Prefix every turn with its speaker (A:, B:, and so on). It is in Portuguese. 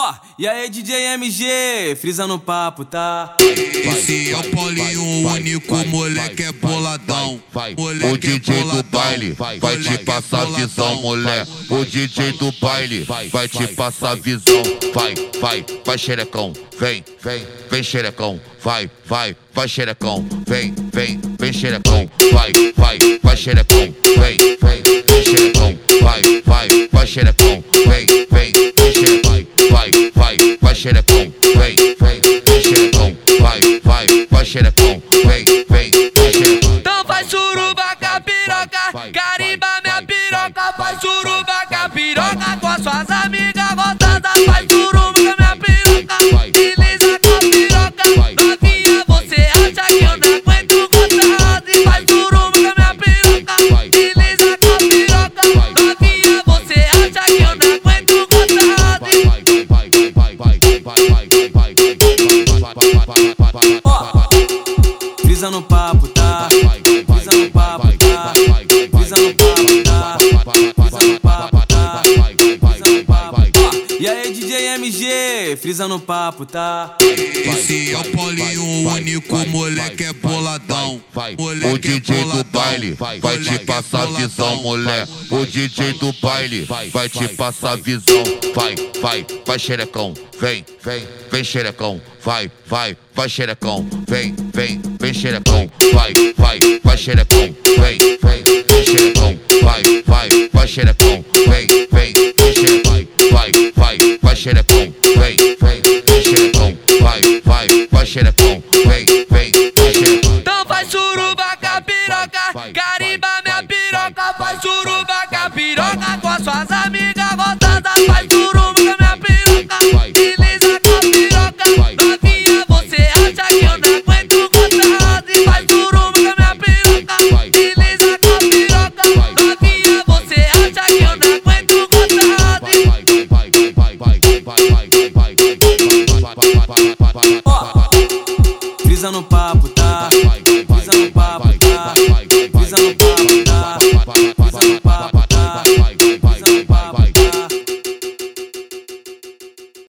A: Ó, e aí DJ MG, frisa no papo, tá?
B: Esse é o Paulinho, o único moleque é boladão.
C: O DJ do baile vai te passar visão, moleque. O DJ do baile vai te passar visão. Vai, vai, vai xerecão, vem, vem, vem xerecão. Vai, vai, vai xerecão, vem, vem, vem xerecão. Vai, vai, vai,
A: Frisa no papo, tá? Frisa no papo, MG, frisa no papo, tá?
B: Esse é o Paulinho, o único moleque é boladão.
C: O
B: Moleque é
C: DJ do
B: boladão.
C: baile vai te passar visão, moleque. O DJ do baile vai te passar visão. Vai, vai, vai xerecão, vem, vem, vem xerecão. Vai, vai, vai xerecão, vem, vem, vem xerecão. Vai, vai, vai xerecão, vem, vem, xerecão, vem, vem, vem xerecão.
D: Então faz surubaca, piroca, carimba minha piroca, faz surubaca, piroca com as suas amigas gostosas, faz surubaca minha piroca, desliza com a piroca, novinha você acha que eu não aguento gostosa e faz surubaca minha piroca, desliza com a piroca, novinha você acha que eu não aguento gostosa e
C: vai, vai, vai, vai, vai, vai, vai, vai no papo, tá?